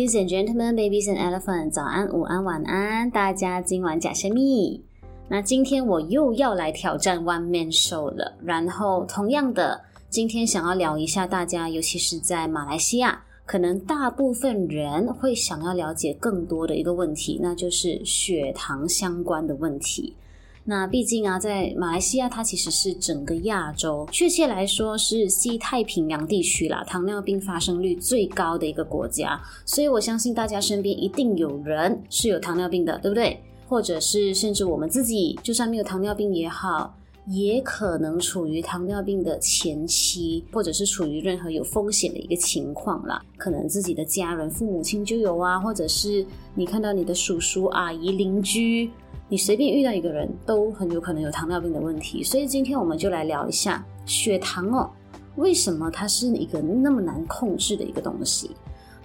Ladies and gentlemen, babies and elephants，早安、午安、晚安，大家今晚假生密。那今天我又要来挑战 One Man Show 了。然后，同样的，今天想要聊一下大家，尤其是在马来西亚，可能大部分人会想要了解更多的一个问题，那就是血糖相关的问题。那毕竟啊，在马来西亚，它其实是整个亚洲，确切来说是西太平洋地区啦，糖尿病发生率最高的一个国家。所以我相信大家身边一定有人是有糖尿病的，对不对？或者是甚至我们自己，就算没有糖尿病也好，也可能处于糖尿病的前期，或者是处于任何有风险的一个情况啦。可能自己的家人、父母亲就有啊，或者是你看到你的叔叔、阿姨、邻居。你随便遇到一个人都很有可能有糖尿病的问题，所以今天我们就来聊一下血糖哦，为什么它是一个那么难控制的一个东西？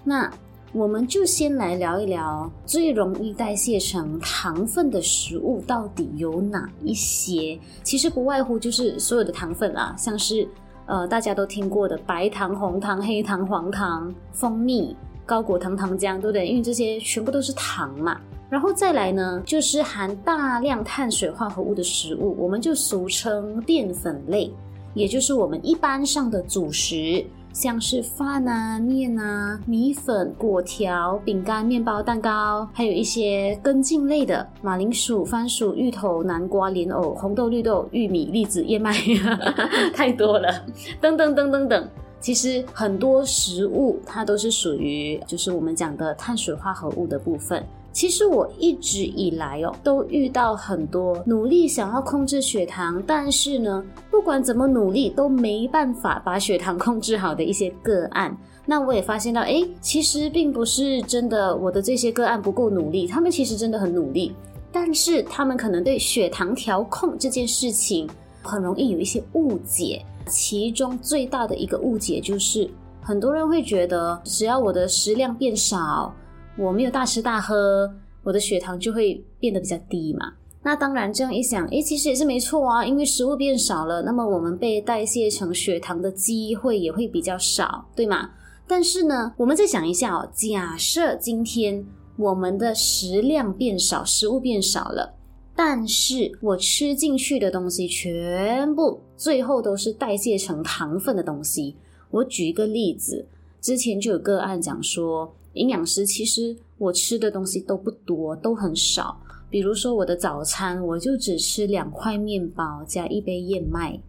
那我们就先来聊一聊最容易代谢成糖分的食物到底有哪一些？其实不外乎就是所有的糖分啦，像是呃大家都听过的白糖、红糖、黑糖、黄糖、蜂蜜、高果糖糖浆，对不对？因为这些全部都是糖嘛。然后再来呢，就是含大量碳水化合物的食物，我们就俗称淀粉类，也就是我们一般上的主食，像是饭啊、面啊、米粉、果条、饼干、面包、蛋糕，还有一些根茎类的马铃薯、番薯、芋头、南瓜、莲藕、红豆、绿豆、玉米、栗子、燕麦，太多了，等等等等等。其实很多食物它都是属于就是我们讲的碳水化合物的部分。其实我一直以来哦，都遇到很多努力想要控制血糖，但是呢，不管怎么努力都没办法把血糖控制好的一些个案。那我也发现到，诶，其实并不是真的我的这些个案不够努力，他们其实真的很努力，但是他们可能对血糖调控这件事情很容易有一些误解。其中最大的一个误解就是，很多人会觉得，只要我的食量变少。我没有大吃大喝，我的血糖就会变得比较低嘛。那当然，这样一想，诶，其实也是没错啊，因为食物变少了，那么我们被代谢成血糖的机会也会比较少，对吗？但是呢，我们再想一下哦，假设今天我们的食量变少，食物变少了，但是我吃进去的东西全部最后都是代谢成糖分的东西。我举一个例子，之前就有个案讲说。营养师，其实我吃的东西都不多，都很少。比如说我的早餐，我就只吃两块面包加一杯燕麦。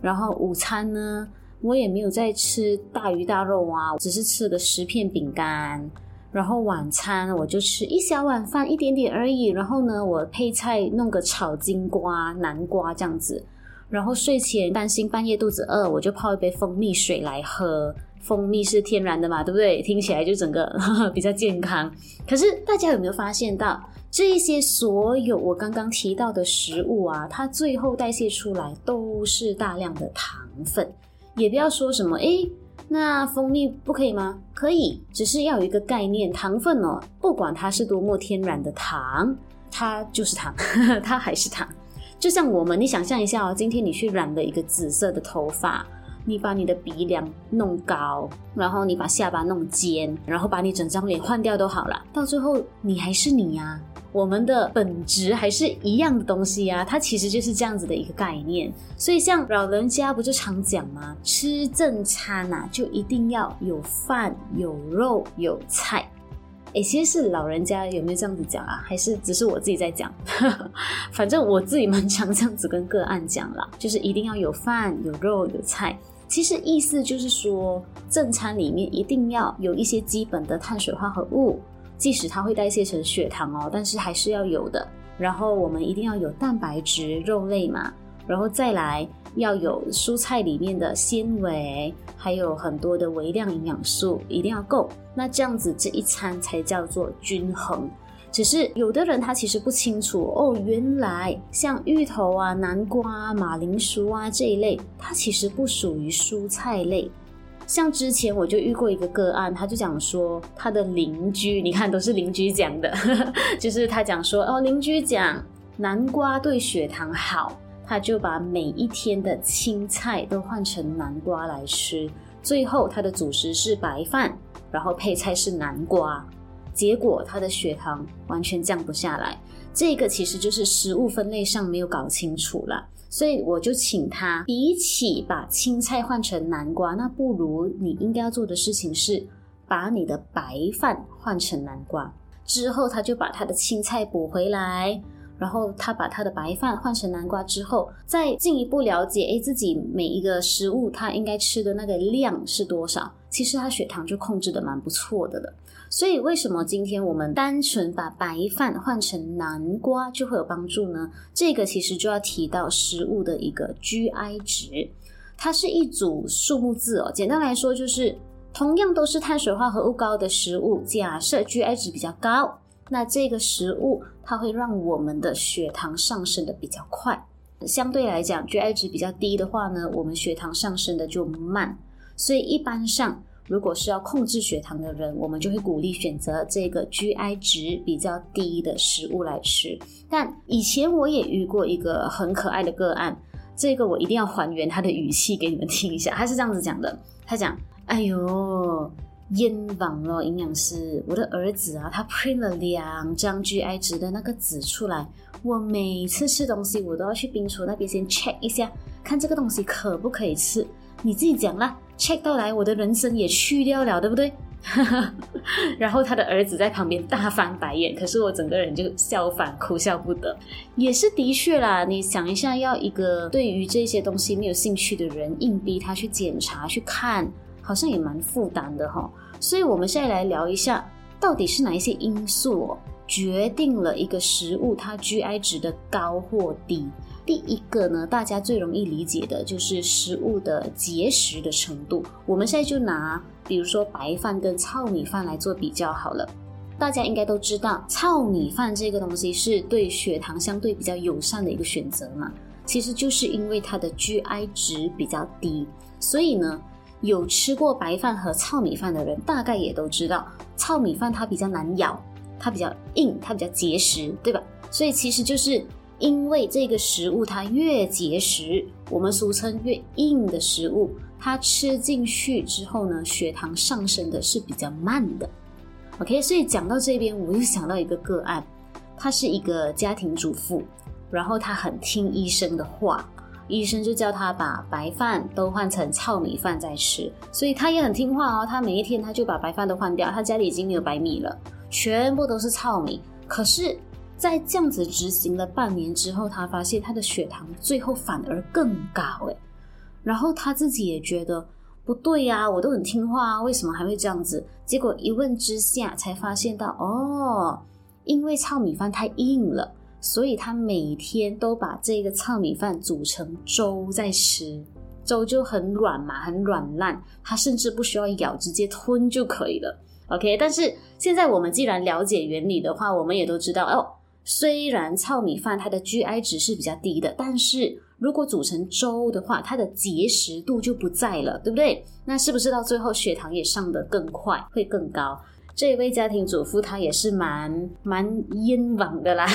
然后午餐呢，我也没有再吃大鱼大肉啊，只是吃了个十片饼干。然后晚餐我就吃一小碗饭，一点点而已。然后呢，我配菜弄个炒金瓜、南瓜这样子。然后睡前担心半夜肚子饿，我就泡一杯蜂蜜水来喝。蜂蜜是天然的嘛，对不对？听起来就整个呵 呵比较健康。可是大家有没有发现到，这一些所有我刚刚提到的食物啊，它最后代谢出来都是大量的糖分。也不要说什么，诶，那蜂蜜不可以吗？可以，只是要有一个概念，糖分哦，不管它是多么天然的糖，它就是糖，呵 呵它还是糖。就像我们，你想象一下哦，今天你去染了一个紫色的头发。你把你的鼻梁弄高，然后你把下巴弄尖，然后把你整张脸换掉都好了，到最后你还是你呀。我们的本质还是一样的东西呀，它其实就是这样子的一个概念。所以像老人家不就常讲吗？吃正餐呐，就一定要有饭、有肉、有菜。诶，其实是老人家有没有这样子讲啊？还是只是我自己在讲？反正我自己蛮常这样子跟个案讲啦，就是一定要有饭、有肉、有菜。其实意思就是说，正餐里面一定要有一些基本的碳水化合物，即使它会代谢成血糖哦，但是还是要有的。然后我们一定要有蛋白质，肉类嘛，然后再来要有蔬菜里面的纤维，还有很多的微量营养素，一定要够。那这样子这一餐才叫做均衡。只是有的人他其实不清楚哦，原来像芋头啊、南瓜啊、马铃薯啊这一类，它其实不属于蔬菜类。像之前我就遇过一个个案，他就讲说他的邻居，你看都是邻居讲的，就是他讲说哦，邻居讲南瓜对血糖好，他就把每一天的青菜都换成南瓜来吃，最后他的主食是白饭。然后配菜是南瓜，结果他的血糖完全降不下来。这个其实就是食物分类上没有搞清楚了。所以我就请他，比起把青菜换成南瓜，那不如你应该要做的事情是把你的白饭换成南瓜。之后他就把他的青菜补回来。然后他把他的白饭换成南瓜之后，再进一步了解，诶，自己每一个食物他应该吃的那个量是多少？其实他血糖就控制的蛮不错的了。所以为什么今天我们单纯把白饭换成南瓜就会有帮助呢？这个其实就要提到食物的一个 GI 值，它是一组数目字哦。简单来说就是，同样都是碳水化合物高的食物，假设 GI 值比较高。那这个食物它会让我们的血糖上升的比较快，相对来讲，GI 值比较低的话呢，我们血糖上升的就慢。所以一般上，如果是要控制血糖的人，我们就会鼓励选择这个 GI 值比较低的食物来吃。但以前我也遇过一个很可爱的个案，这个我一定要还原他的语气给你们听一下。他是这样子讲的，他讲：“哎呦。”冤枉了，营养师！我的儿子啊，他 print 了两张 GI 值的那个纸出来。我每次吃东西，我都要去冰厨那边先 check 一下，看这个东西可不可以吃。你自己讲啦，check 到来，我的人生也去掉了，对不对？然后他的儿子在旁边大翻白眼，可是我整个人就笑翻，哭笑不得。也是的确啦，你想一下，要一个对于这些东西没有兴趣的人，硬逼他去检查去看。好像也蛮负担的哈，所以我们现在来聊一下，到底是哪一些因素哦，决定了一个食物它 GI 值的高或低。第一个呢，大家最容易理解的就是食物的结实的程度。我们现在就拿，比如说白饭跟糙米饭来做比较好了。大家应该都知道，糙米饭这个东西是对血糖相对比较友善的一个选择嘛。其实就是因为它的 GI 值比较低，所以呢。有吃过白饭和糙米饭的人，大概也都知道，糙米饭它比较难咬，它比较硬，它比较结实，对吧？所以其实就是因为这个食物它越结实，我们俗称越硬的食物，它吃进去之后呢，血糖上升的是比较慢的。OK，所以讲到这边，我又想到一个个案，她是一个家庭主妇，然后她很听医生的话。医生就叫他把白饭都换成糙米饭再吃，所以他也很听话哦。他每一天他就把白饭都换掉，他家里已经没有白米了，全部都是糙米。可是，在这样子执行了半年之后，他发现他的血糖最后反而更高诶。然后他自己也觉得不对呀，我都很听话啊，为什么还会这样子？结果一问之下才发现到哦，因为糙米饭太硬了。所以他每天都把这个糙米饭煮成粥在吃，粥就很软嘛，很软烂，他甚至不需要咬，直接吞就可以了。OK，但是现在我们既然了解原理的话，我们也都知道哦，虽然糙米饭它的 GI 值是比较低的，但是如果煮成粥的话，它的结实度就不在了，对不对？那是不是到最后血糖也上得更快，会更高？这一位家庭主妇，她也是蛮蛮冤枉的啦。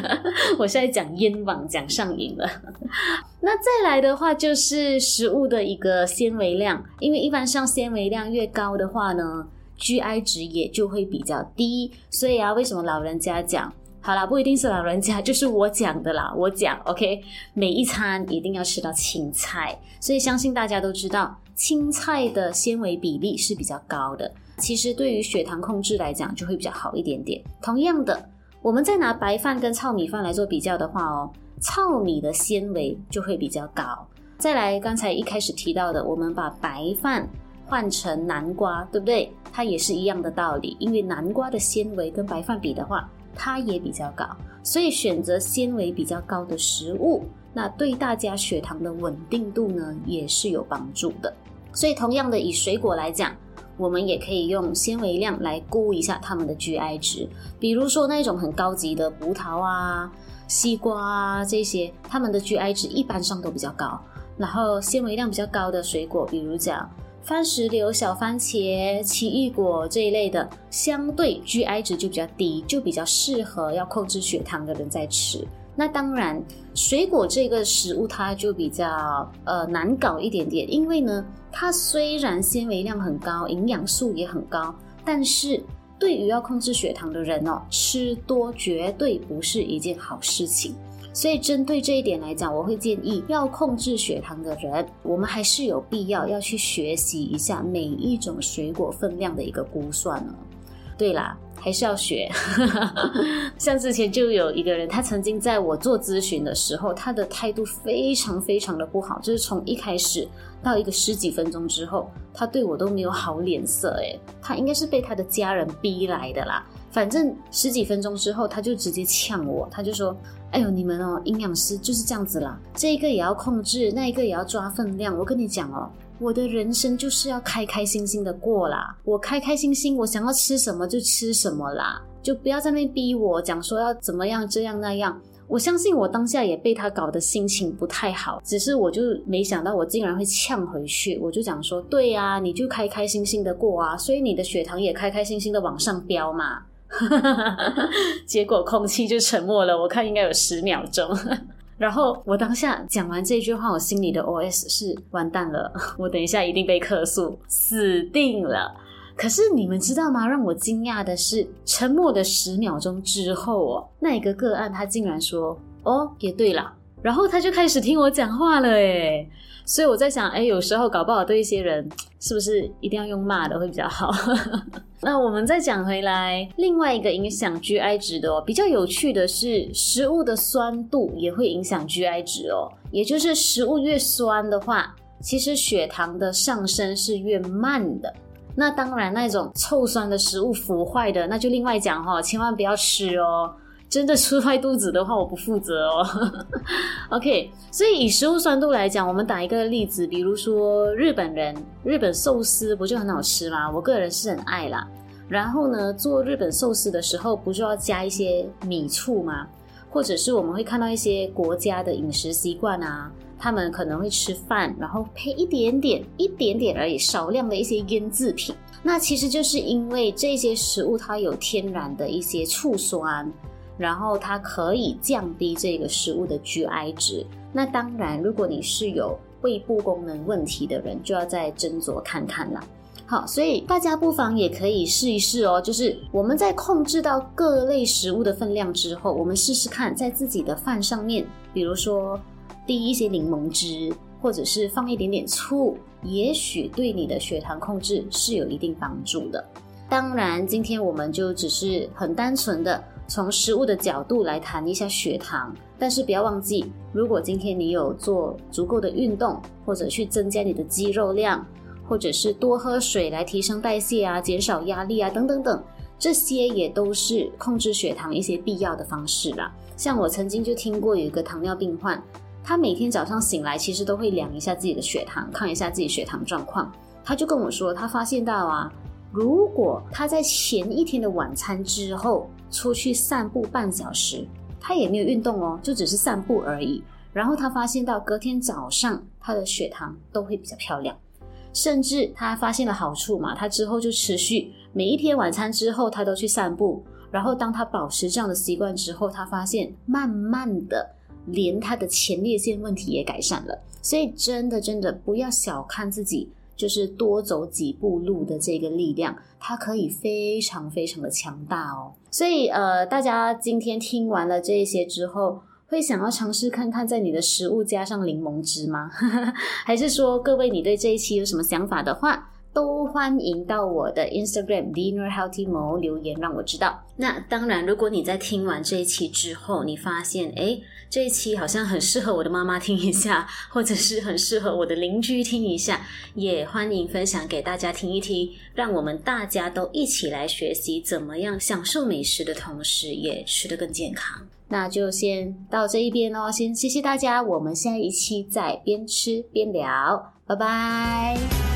我现在讲冤枉讲上瘾了。那再来的话，就是食物的一个纤维量，因为一般上纤维量越高的话呢，GI 值也就会比较低。所以啊，为什么老人家讲？好啦，不一定是老人家，就是我讲的啦。我讲，OK，每一餐一定要吃到青菜。所以相信大家都知道，青菜的纤维比例是比较高的。其实对于血糖控制来讲，就会比较好一点点。同样的，我们再拿白饭跟糙米饭来做比较的话哦，糙米的纤维就会比较高。再来，刚才一开始提到的，我们把白饭换成南瓜，对不对？它也是一样的道理，因为南瓜的纤维跟白饭比的话，它也比较高，所以选择纤维比较高的食物，那对大家血糖的稳定度呢，也是有帮助的。所以同样的，以水果来讲。我们也可以用纤维量来估一下它们的 GI 值，比如说那种很高级的葡萄啊、西瓜啊这些，它们的 GI 值一般上都比较高。然后纤维量比较高的水果，比如讲番石榴、小番茄、奇异果这一类的，相对 GI 值就比较低，就比较适合要控制血糖的人在吃。那当然，水果这个食物它就比较呃难搞一点点，因为呢，它虽然纤维量很高，营养素也很高，但是对于要控制血糖的人哦，吃多绝对不是一件好事情。所以针对这一点来讲，我会建议要控制血糖的人，我们还是有必要要去学习一下每一种水果分量的一个估算哦。对啦。还是要学，像之前就有一个人，他曾经在我做咨询的时候，他的态度非常非常的不好，就是从一开始到一个十几分钟之后，他对我都没有好脸色，诶，他应该是被他的家人逼来的啦。反正十几分钟之后，他就直接呛我，他就说：“哎呦，你们哦，营养师就是这样子啦，这一个也要控制，那一个也要抓分量。我跟你讲哦。”我的人生就是要开开心心的过啦，我开开心心，我想要吃什么就吃什么啦，就不要在那逼我讲说要怎么样这样那样。我相信我当下也被他搞得心情不太好，只是我就没想到我竟然会呛回去，我就讲说，对呀，你就开开心心的过啊，所以你的血糖也开开心心的往上飙嘛。结果空气就沉默了，我看应该有十秒钟。然后我当下讲完这句话，我心里的 OS 是完蛋了，我等一下一定被客诉，死定了。可是你们知道吗？让我惊讶的是，沉默的十秒钟之后哦，那一个个案他竟然说：“哦，也对了。”然后他就开始听我讲话了，诶。所以我在想，哎，有时候搞不好对一些人，是不是一定要用骂的会比较好？那我们再讲回来，另外一个影响 GI 值的哦，比较有趣的是，食物的酸度也会影响 GI 值哦。也就是食物越酸的话，其实血糖的上升是越慢的。那当然，那种臭酸的食物、腐坏的，那就另外讲哈，千万不要吃哦。真的吃坏肚子的话，我不负责哦。OK，所以以食物酸度来讲，我们打一个例子，比如说日本人，日本寿司不就很好吃吗？我个人是很爱啦。然后呢，做日本寿司的时候，不就要加一些米醋吗？或者是我们会看到一些国家的饮食习惯啊，他们可能会吃饭，然后配一点点、一点点而已，少量的一些腌制品。那其实就是因为这些食物它有天然的一些醋酸。然后它可以降低这个食物的 GI 值。那当然，如果你是有胃部功能问题的人，就要再斟酌看看了。好，所以大家不妨也可以试一试哦。就是我们在控制到各类食物的分量之后，我们试试看在自己的饭上面，比如说滴一些柠檬汁，或者是放一点点醋，也许对你的血糖控制是有一定帮助的。当然，今天我们就只是很单纯的。从食物的角度来谈一下血糖，但是不要忘记，如果今天你有做足够的运动，或者去增加你的肌肉量，或者是多喝水来提升代谢啊，减少压力啊，等等等，这些也都是控制血糖一些必要的方式啦。像我曾经就听过有一个糖尿病患，他每天早上醒来其实都会量一下自己的血糖，看一下自己血糖状况，他就跟我说，他发现到啊，如果他在前一天的晚餐之后，出去散步半小时，他也没有运动哦，就只是散步而已。然后他发现到隔天早上他的血糖都会比较漂亮，甚至他发现了好处嘛，他之后就持续每一天晚餐之后他都去散步。然后当他保持这样的习惯之后，他发现慢慢的连他的前列腺问题也改善了。所以真的真的不要小看自己。就是多走几步路的这个力量，它可以非常非常的强大哦。所以呃，大家今天听完了这些之后，会想要尝试看看在你的食物加上柠檬汁吗？还是说各位你对这一期有什么想法的话，都欢迎到我的 Instagram Dinner Healthy Mo 留言让我知道。那当然，如果你在听完这一期之后，你发现诶这一期好像很适合我的妈妈听一下，或者是很适合我的邻居听一下，也欢迎分享给大家听一听，让我们大家都一起来学习怎么样享受美食的同时也吃得更健康。那就先到这一边哦，先谢谢大家，我们下一期再边吃边聊，拜拜。